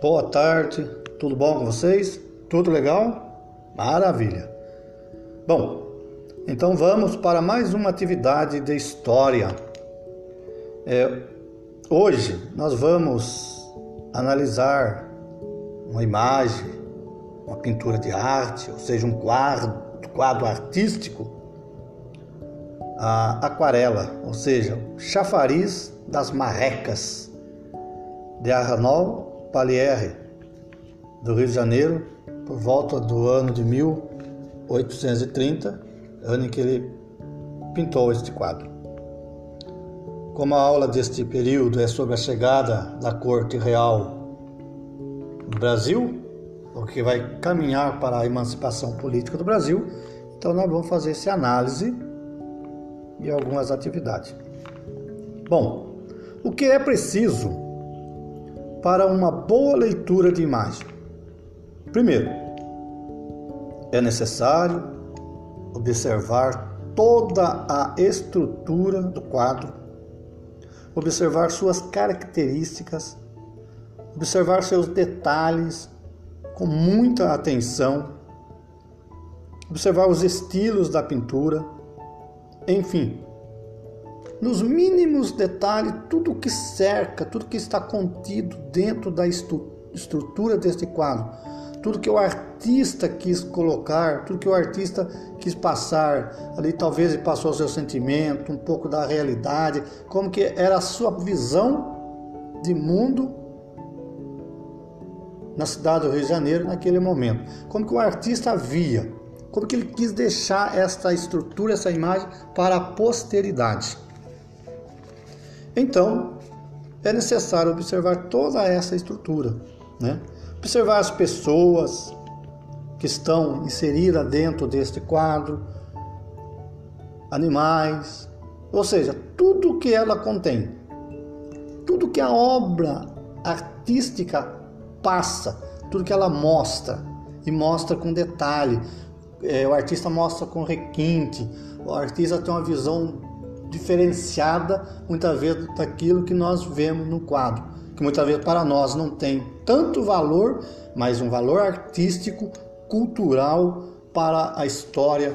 Boa tarde, tudo bom com vocês? Tudo legal? Maravilha! Bom, então vamos para mais uma atividade de história. É, hoje nós vamos analisar uma imagem, uma pintura de arte, ou seja, um quadro, quadro artístico, a aquarela, ou seja, chafariz das marrecas, de Arnaud Palliere, do Rio de Janeiro, por volta do ano de 1830, ano em que ele pintou este quadro. Como a aula deste período é sobre a chegada da corte real no Brasil, o que vai caminhar para a emancipação política do Brasil, então nós vamos fazer essa análise e algumas atividades. Bom, o que é preciso para uma boa leitura de imagem. Primeiro, é necessário observar toda a estrutura do quadro, observar suas características, observar seus detalhes com muita atenção, observar os estilos da pintura, enfim, nos mínimos detalhes, tudo que cerca, tudo que está contido dentro da estrutura deste quadro, tudo que o artista quis colocar, tudo que o artista quis passar, ali talvez ele passou o seu sentimento, um pouco da realidade, como que era a sua visão de mundo na cidade do Rio de Janeiro naquele momento, como que o artista via, como que ele quis deixar esta estrutura, essa imagem para a posteridade. Então, é necessário observar toda essa estrutura, né? Observar as pessoas que estão inseridas dentro deste quadro, animais, ou seja, tudo que ela contém, tudo que a obra artística passa, tudo que ela mostra e mostra com detalhe. É, o artista mostra com requinte, o artista tem uma visão diferenciada muitas vezes daquilo que nós vemos no quadro, que muitas vezes para nós não tem tanto valor, mas um valor artístico, cultural para a história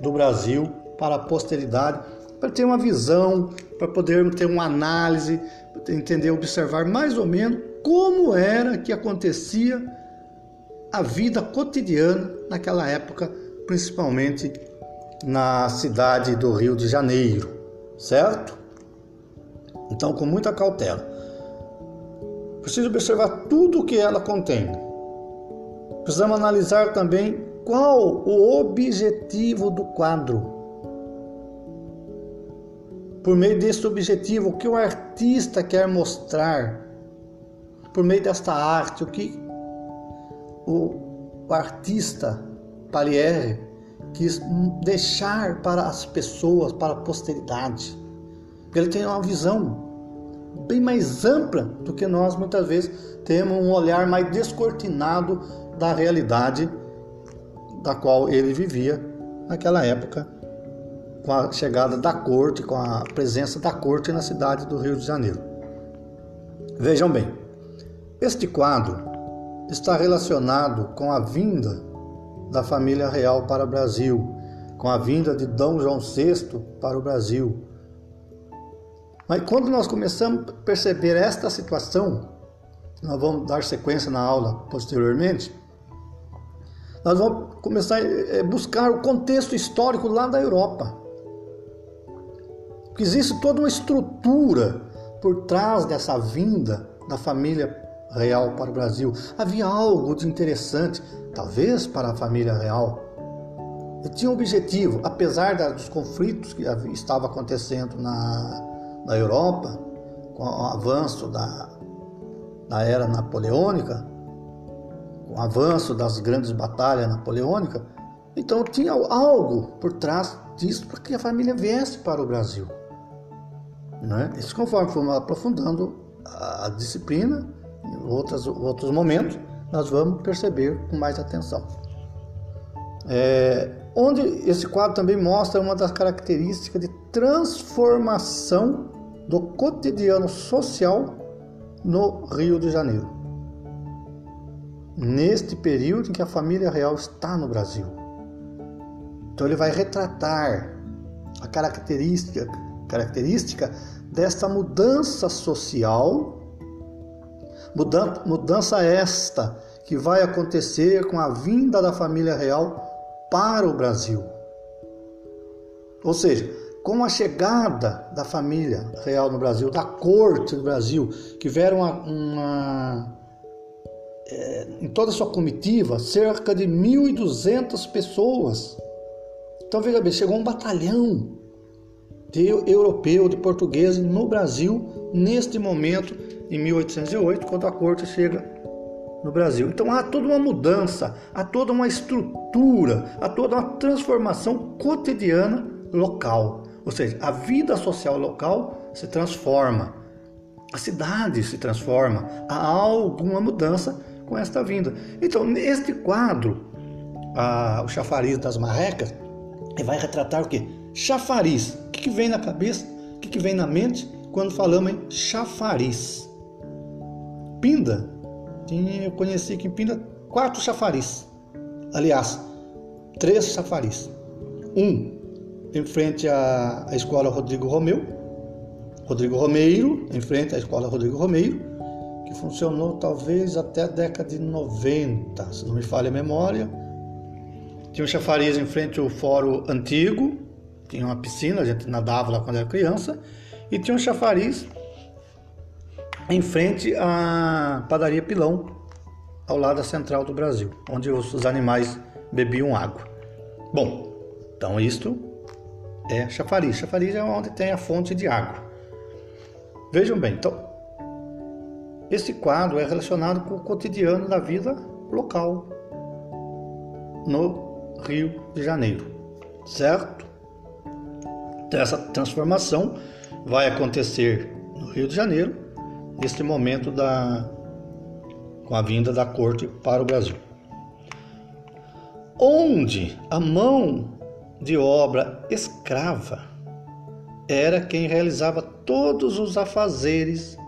do Brasil, para a posteridade, para ter uma visão, para poder ter uma análise, entender, observar mais ou menos como era que acontecia a vida cotidiana naquela época, principalmente na cidade do Rio de Janeiro certo? Então, com muita cautela. Preciso observar tudo o que ela contém. Precisamos analisar também qual o objetivo do quadro. Por meio desse objetivo, o que o artista quer mostrar, por meio desta arte, o que o, artista Paliere quis deixar para as pessoas, para a posteridade. Ele tem uma visão bem mais ampla do que nós muitas vezes temos um olhar mais descortinado da realidade da qual ele vivia naquela época, com a chegada da corte, com a presença da corte na cidade do Rio de Janeiro. Vejam bem, este quadro está relacionado com a vinda da família real para o Brasil, com a vinda de Dom João VI para o Brasil. Mas quando nós começamos a perceber esta situação, nós vamos dar sequência na aula posteriormente, nós vamos começar a eh, buscar o contexto histórico lá da Europa. Porque existe toda uma estrutura por trás dessa vinda da família real para o Brasil. Havia algo de interessante, talvez para a família real. Ele tinha um objetivo, apesar dos conflitos que estavam acontecendo na, na Europa, com o avanço da, da era napoleônica, com o avanço das grandes batalhas napoleônicas, então tinha algo por trás disso para que a família viesse para o Brasil. Né? Isso conforme fomos aprofundando a disciplina, em outros, outros momentos, nós vamos perceber com mais atenção. É, onde esse quadro também mostra uma das características de transformação do cotidiano social no Rio de Janeiro. neste período em que a família real está no Brasil. Então ele vai retratar a característica, característica desta mudança social, mudança, esta que vai acontecer com a vinda da família real para o Brasil. Ou seja, com a chegada da família real no Brasil, da corte do Brasil, que vieram uma, uma é, em toda a sua comitiva, cerca de 1.200 pessoas. Então veja bem, chegou um batalhão de europeu, de portugueses no Brasil neste momento, em 1808, quando a corte chega no Brasil. Então há toda uma mudança, há toda uma estrutura, há toda uma transformação cotidiana local. Ou seja, a vida social local se transforma, a cidade se transforma, há alguma mudança com esta vinda. Então, neste quadro, a, o chafariz das marrecas, vai retratar o que? Chafariz. O que, que vem na cabeça? O que, que vem na mente quando falamos em chafariz? Pinda. Eu conheci aqui em Pinda quatro chafariz. Aliás, três chafariz. Um em frente à, à escola Rodrigo Romeu, Rodrigo Romeiro, em frente à escola Rodrigo Romeiro, que funcionou talvez até a década de 90, se não me falha a memória. Tinha um chafariz em frente ao Fórum Antigo, tinha uma piscina, a gente nadava lá quando era criança, e tinha um chafariz em frente à padaria Pilão, ao lado da Central do Brasil, onde os animais bebiam água. Bom, então isto é chafariz. Chafariz é onde tem a fonte de água. Vejam bem, então, esse quadro é relacionado com o cotidiano da vida local no Rio de Janeiro, certo? Então, essa transformação vai acontecer no Rio de Janeiro, neste momento da com a vinda da corte para o Brasil. Onde a mão de obra escrava era quem realizava todos os afazeres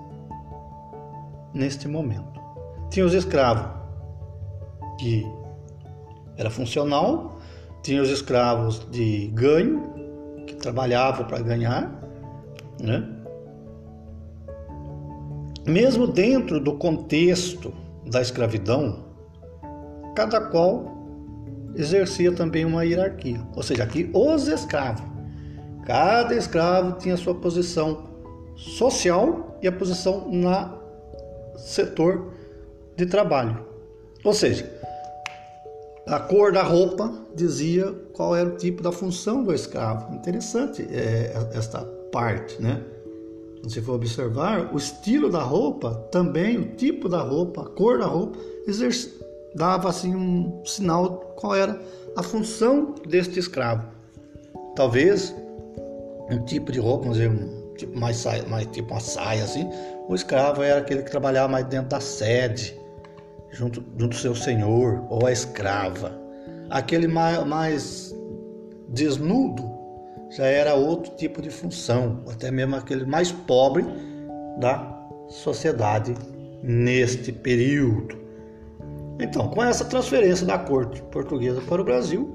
neste momento. Tinha os escravos que era funcional, tinha os escravos de ganho, que trabalhavam para ganhar, né? Mesmo dentro do contexto da escravidão, cada qual exercia também uma hierarquia. Ou seja, aqui os escravos. Cada escravo tinha sua posição social e a posição na setor de trabalho. Ou seja, a cor da roupa dizia qual era o tipo da função do escravo. Interessante é, esta parte, né? Se você for observar, o estilo da roupa, também o tipo da roupa, a cor da roupa, dava assim um sinal qual era a função deste escravo. Talvez um tipo de roupa, vamos dizer, um tipo mais, saia, mais tipo uma saia assim. O escravo era aquele que trabalhava mais dentro da sede, junto, junto seu senhor, ou a escrava. Aquele mais, mais desnudo já era outro tipo de função, até mesmo aquele mais pobre da sociedade neste período. Então, com essa transferência da corte portuguesa para o Brasil,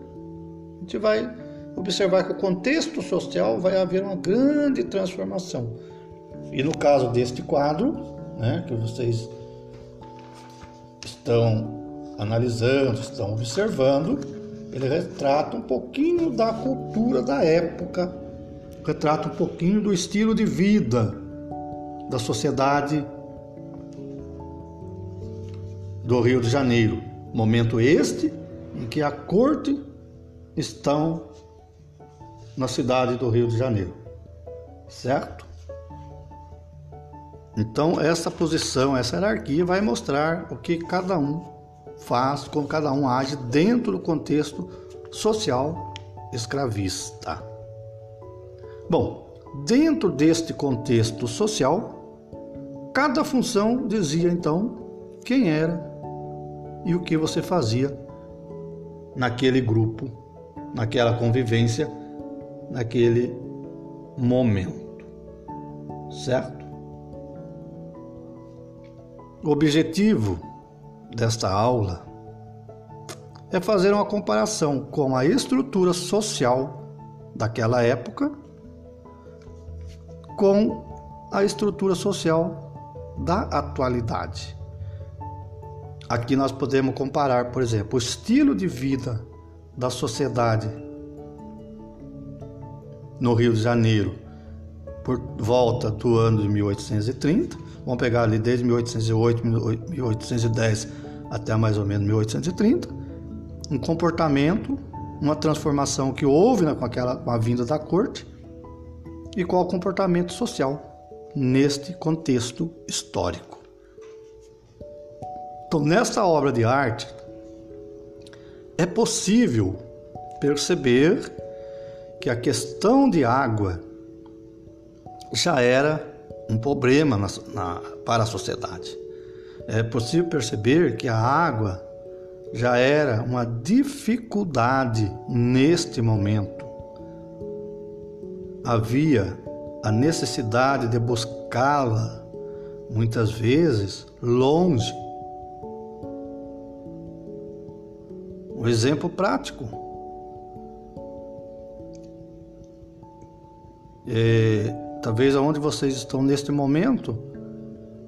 a gente vai observar que o contexto social vai haver uma grande transformação. E no caso deste quadro, né, que vocês estão analisando, estão observando, ele retrata um pouquinho da cultura da época, retrata um pouquinho do estilo de vida da sociedade do Rio de Janeiro. Momento este em que a corte estão na cidade do Rio de Janeiro. Certo? Então, essa posição, essa hierarquia vai mostrar o que cada um faz, como cada um age dentro do contexto social escravista. Bom, dentro deste contexto social, cada função dizia então quem era e o que você fazia naquele grupo, naquela convivência, naquele momento. Certo? O objetivo desta aula é fazer uma comparação com a estrutura social daquela época com a estrutura social da atualidade. Aqui nós podemos comparar, por exemplo, o estilo de vida da sociedade no Rio de Janeiro por volta do ano de 1830. Vamos pegar ali desde 1808, 1810 até mais ou menos 1830. Um comportamento, uma transformação que houve né, com, aquela, com a vinda da corte e qual o comportamento social neste contexto histórico. Então, nesta obra de arte, é possível perceber que a questão de água já era um problema na, na, para a sociedade. É possível perceber que a água já era uma dificuldade neste momento. Havia a necessidade de buscá-la, muitas vezes, longe. Um exemplo prático. É, talvez aonde vocês estão neste momento,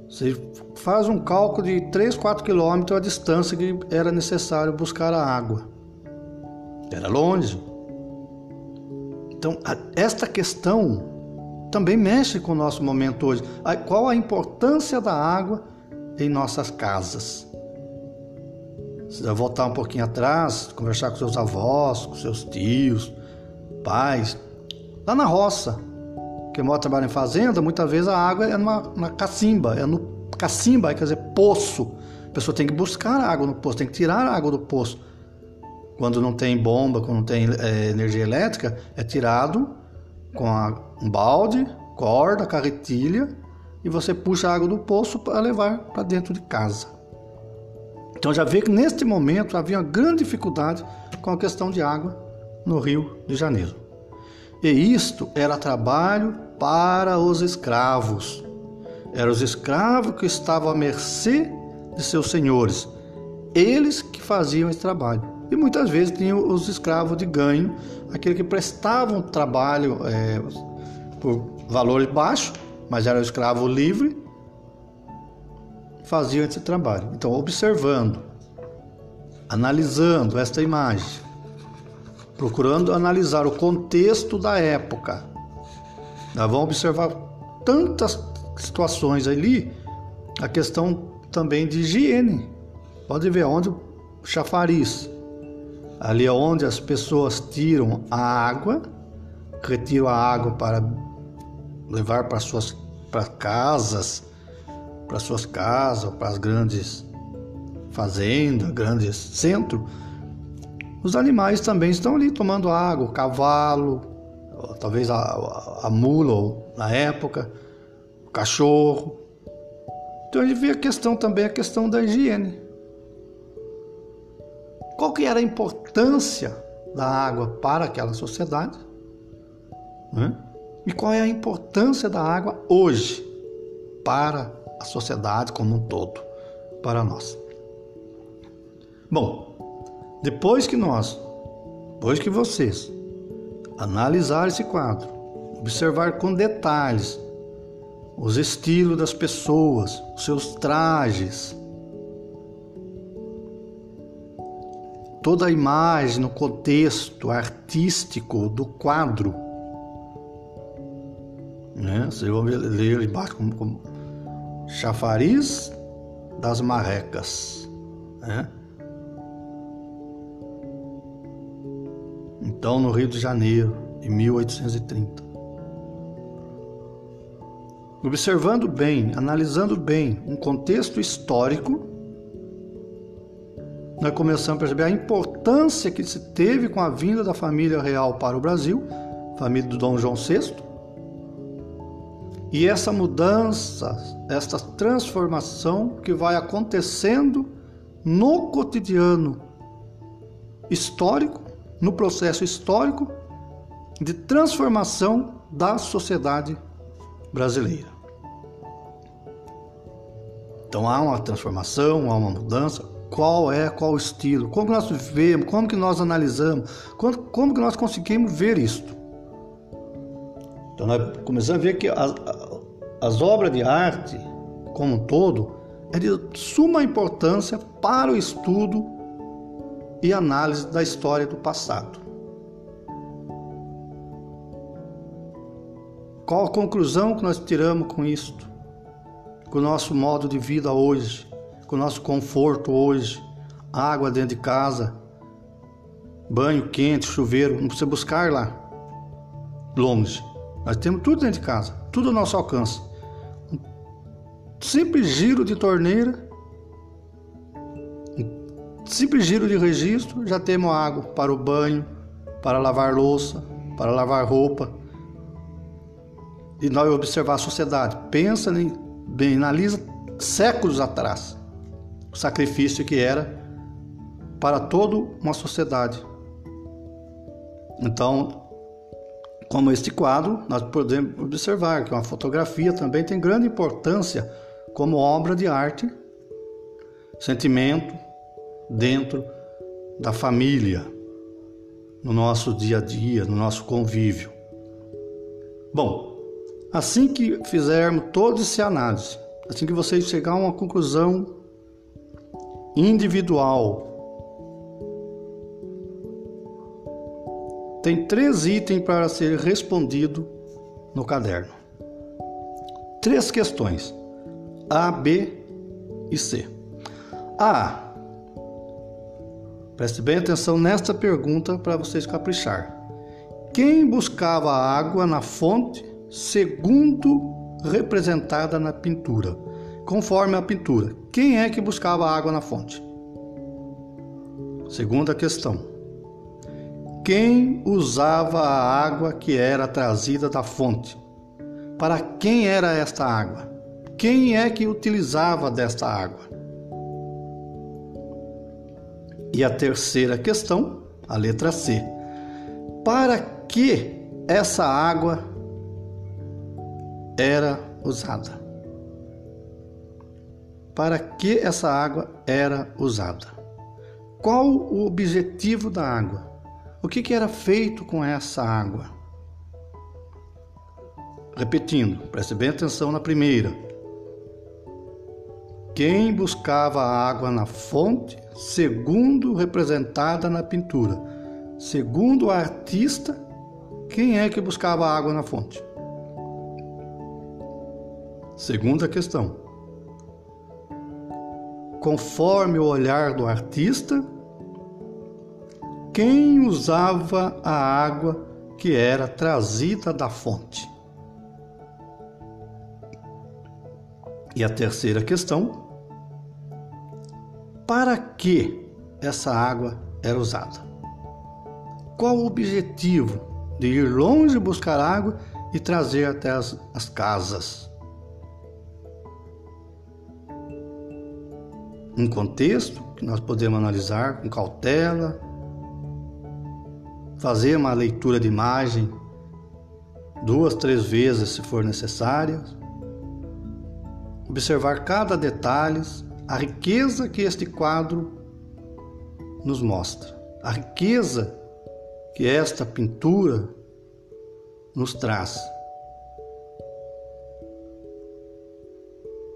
você faz um cálculo de 3, 4 quilômetros a distância que era necessário buscar a água. Era longe. Então, esta questão também mexe com o nosso momento hoje. Qual a importância da água em nossas casas? Você vai voltar um pouquinho atrás, conversar com seus avós, com seus tios, pais, lá na roça. Quem mora trabalha em fazenda, muitas vezes a água é numa, numa cacimba, é no cacimba, quer dizer, poço. A pessoa tem que buscar água no poço, tem que tirar a água do poço. Quando não tem bomba, quando não tem é, energia elétrica, é tirado com a, um balde, corda, carretilha e você puxa a água do poço para levar para dentro de casa. Então já vê que neste momento havia uma grande dificuldade com a questão de água no Rio de Janeiro. E isto era trabalho para os escravos. Eram os escravos que estavam à mercê de seus senhores. Eles que faziam esse trabalho. E muitas vezes tinham os escravos de ganho aquele que prestavam trabalho é, por valores baixos, mas era escravo livre, faziam esse trabalho. Então, observando, analisando esta imagem, procurando analisar o contexto da época, nós vamos observar tantas situações ali, a questão também de higiene. Pode ver onde o chafariz, ali é onde as pessoas tiram a água, retiram a água para levar para suas para casas, para suas casas, para as grandes fazendas, grandes centros. Os animais também estão ali tomando água, o cavalo, talvez a, a, a mula na época, o cachorro. Então gente vê a questão também, a questão da higiene. Qual que era a importância da água para aquela sociedade? Né? E qual é a importância da água hoje para a sociedade como um todo, para nós? Bom, depois que nós, depois que vocês analisar esse quadro, observar com detalhes os estilos das pessoas, os seus trajes, toda a imagem no contexto artístico do quadro. Né? Vocês vão ler embaixo como, como chafariz das marrecas. Né? Então, no Rio de Janeiro, em 1830. Observando bem, analisando bem um contexto histórico, nós começamos a perceber a importância que se teve com a vinda da família real para o Brasil, família do Dom João VI. E essa mudança, essa transformação que vai acontecendo no cotidiano histórico, no processo histórico de transformação da sociedade brasileira. Então há uma transformação, há uma mudança, qual é, qual o estilo, como nós vemos, como que nós analisamos, como, como que nós conseguimos ver isto. Então nós começamos a ver que as, as obras de arte, como um todo, é de suma importância para o estudo e análise da história do passado. Qual a conclusão que nós tiramos com isto? Com o nosso modo de vida hoje, com o nosso conforto hoje, água dentro de casa, banho quente, chuveiro, não precisa buscar lá, longe. Nós temos tudo dentro de casa, tudo ao nosso alcance. Um simples giro de torneira, simples giro de registro, já temos água para o banho, para lavar louça, para lavar roupa. E nós observar a sociedade, pensa bem, analisa séculos atrás o sacrifício que era para toda uma sociedade. Então, como este quadro, nós podemos observar que uma fotografia também tem grande importância como obra de arte, sentimento dentro da família, no nosso dia a dia, no nosso convívio. Bom, assim que fizermos toda essa análise, assim que vocês chegar a uma conclusão individual tem três itens para ser respondido no caderno. Três questões: A, B e C. A. Preste bem atenção nesta pergunta para vocês caprichar. Quem buscava água na fonte segundo representada na pintura? Conforme a pintura, quem é que buscava água na fonte? Segunda questão quem usava a água que era trazida da fonte? Para quem era esta água? Quem é que utilizava desta água? E a terceira questão, a letra C. Para que essa água era usada? Para que essa água era usada? Qual o objetivo da água? O que, que era feito com essa água? Repetindo, preste bem atenção na primeira. Quem buscava a água na fonte, segundo representada na pintura? Segundo o artista, quem é que buscava água na fonte? Segunda questão. Conforme o olhar do artista, quem usava a água que era trazida da fonte. E a terceira questão: para que essa água era usada? Qual o objetivo de ir longe buscar água e trazer até as, as casas? Um contexto que nós podemos analisar com cautela, fazer uma leitura de imagem duas, três vezes se for necessário, observar cada detalhe, a riqueza que este quadro nos mostra, a riqueza que esta pintura nos traz.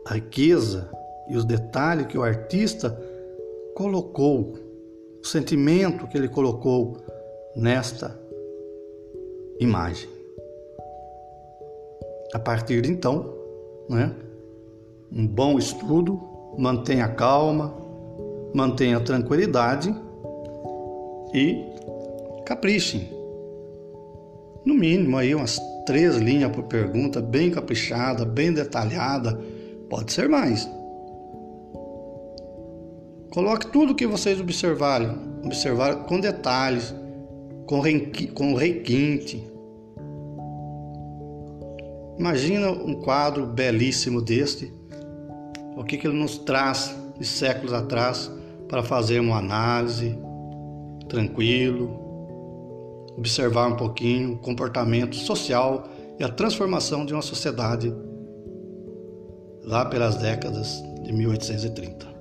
A riqueza e os detalhes que o artista colocou, o sentimento que ele colocou nesta imagem. A partir de então, né, um bom estudo, mantenha calma, mantenha tranquilidade e caprichem. No mínimo aí umas três linhas por pergunta, bem caprichada, bem detalhada, pode ser mais. Coloque tudo que vocês observarem, observar com detalhes, com, com requinte. Imagina um quadro belíssimo deste, o que, que ele nos traz de séculos atrás para fazer uma análise tranquilo, observar um pouquinho o comportamento social e a transformação de uma sociedade lá pelas décadas de 1830.